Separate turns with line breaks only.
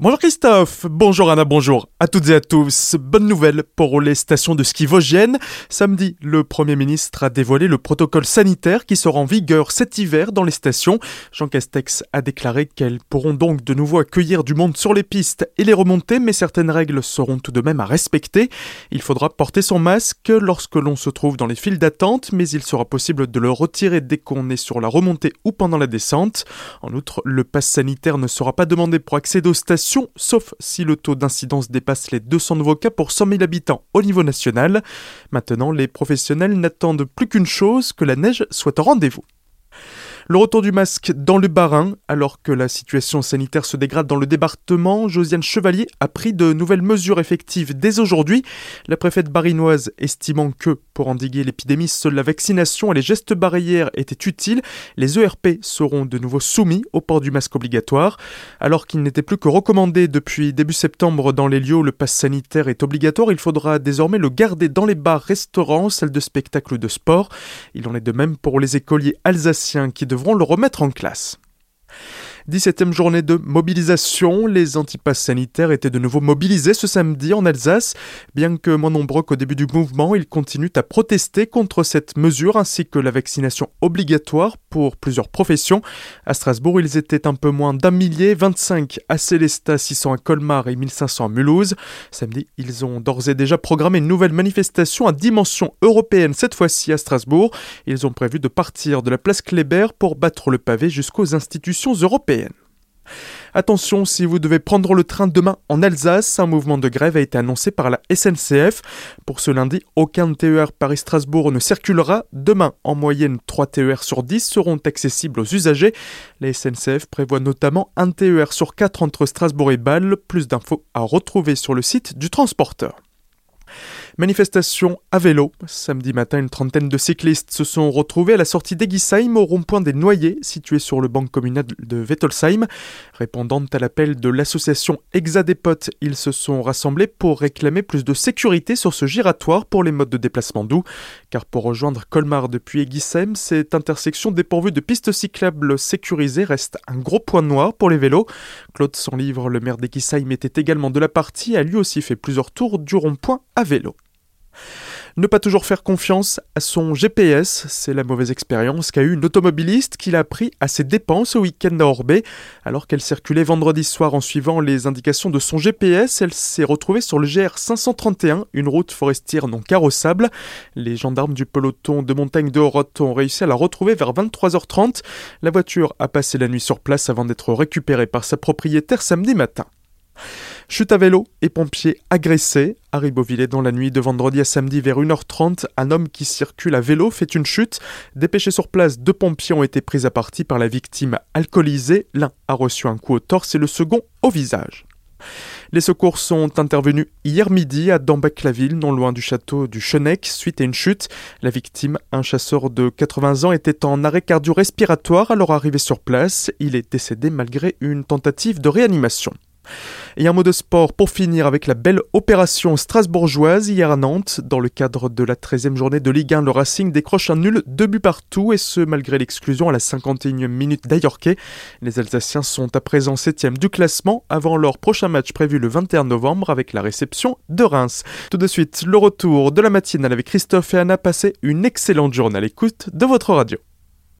Bonjour Christophe, bonjour Anna, bonjour à toutes et à tous. Bonne nouvelle pour les stations de ski vosgiennes. Samedi, le Premier ministre a dévoilé le protocole sanitaire qui sera en vigueur cet hiver dans les stations. Jean Castex a déclaré qu'elles pourront donc de nouveau accueillir du monde sur les pistes et les remonter, mais certaines règles seront tout de même à respecter. Il faudra porter son masque lorsque l'on se trouve dans les files d'attente, mais il sera possible de le retirer dès qu'on est sur la remontée ou pendant la descente. En outre, le pass sanitaire ne sera pas demandé pour accéder aux stations sauf si le taux d'incidence dépasse les 200 nouveaux cas pour 100 000 habitants au niveau national. Maintenant, les professionnels n'attendent plus qu'une chose, que la neige soit au rendez-vous. Le retour du masque dans le Barin, alors que la situation sanitaire se dégrade dans le département, Josiane Chevalier a pris de nouvelles mesures effectives dès aujourd'hui. La préfète barinoise estimant que, pour endiguer l'épidémie, seule la vaccination et les gestes barrières étaient utiles, les ERP seront de nouveau soumis au port du masque obligatoire. Alors qu'il n'était plus que recommandé depuis début septembre dans les lieux où le pass sanitaire est obligatoire, il faudra désormais le garder dans les bars, restaurants, salles de spectacle ou de sport. Il en est de même pour les écoliers alsaciens qui devront le remettre en classe. 17e journée de mobilisation, les antipasses sanitaires étaient de nouveau mobilisés ce samedi en Alsace. Bien que moins nombreux qu'au début du mouvement, ils continuent à protester contre cette mesure ainsi que la vaccination obligatoire pour plusieurs professions. À Strasbourg, ils étaient un peu moins d'un millier, 25 à Célestat, 600 à Colmar et 1500 à Mulhouse. Samedi, ils ont d'ores et déjà programmé une nouvelle manifestation à dimension européenne, cette fois-ci à Strasbourg. Ils ont prévu de partir de la place Kléber pour battre le pavé jusqu'aux institutions européennes. Attention, si vous devez prendre le train demain en Alsace, un mouvement de grève a été annoncé par la SNCF. Pour ce lundi, aucun TER Paris-Strasbourg ne circulera. Demain, en moyenne, 3 TER sur 10 seront accessibles aux usagers. La SNCF prévoit notamment un TER sur 4 entre Strasbourg et Bâle. Plus d'infos à retrouver sur le site du transporteur. Manifestation à vélo. Samedi matin, une trentaine de cyclistes se sont retrouvés à la sortie d'Egisheim au rond-point des Noyers, situé sur le banc communal de Wettolsheim. Répondant à l'appel de l'association Exadepot, ils se sont rassemblés pour réclamer plus de sécurité sur ce giratoire pour les modes de déplacement doux. Car pour rejoindre Colmar depuis Egisheim, cette intersection dépourvue de pistes cyclables sécurisées reste un gros point noir pour les vélos. Claude livre le maire d'Egisheim, était également de la partie, a lui aussi fait plusieurs tours du rond-point à vélo. Ne pas toujours faire confiance à son GPS, c'est la mauvaise expérience qu'a eu une automobiliste qui l'a pris à ses dépenses au week-end à Orbay. Alors qu'elle circulait vendredi soir en suivant les indications de son GPS, elle s'est retrouvée sur le GR 531, une route forestière non carrossable. Les gendarmes du peloton de montagne de Horotte ont réussi à la retrouver vers 23h30. La voiture a passé la nuit sur place avant d'être récupérée par sa propriétaire samedi matin. Chute à vélo et pompiers agressés. À Ribeauvillé, dans la nuit de vendredi à samedi vers 1h30, un homme qui circule à vélo fait une chute. Dépêchés sur place, deux pompiers ont été pris à partie par la victime alcoolisée. L'un a reçu un coup au torse et le second au visage. Les secours sont intervenus hier midi à Dambec-la-Ville, non loin du château du Chenec, suite à une chute. La victime, un chasseur de 80 ans, était en arrêt cardio-respiratoire alors arrivé sur place. Il est décédé malgré une tentative de réanimation. Et un mot de sport pour finir avec la belle opération strasbourgeoise hier à Nantes. Dans le cadre de la 13e journée de Ligue 1, le Racing décroche un nul, deux buts partout, et ce malgré l'exclusion à la 51e minute d'Ayorquet. Les Alsaciens sont à présent 7e du classement avant leur prochain match prévu le 21 novembre avec la réception de Reims. Tout de suite, le retour de la matinale avec Christophe et Anna. Passez une excellente journée à l'écoute de votre radio.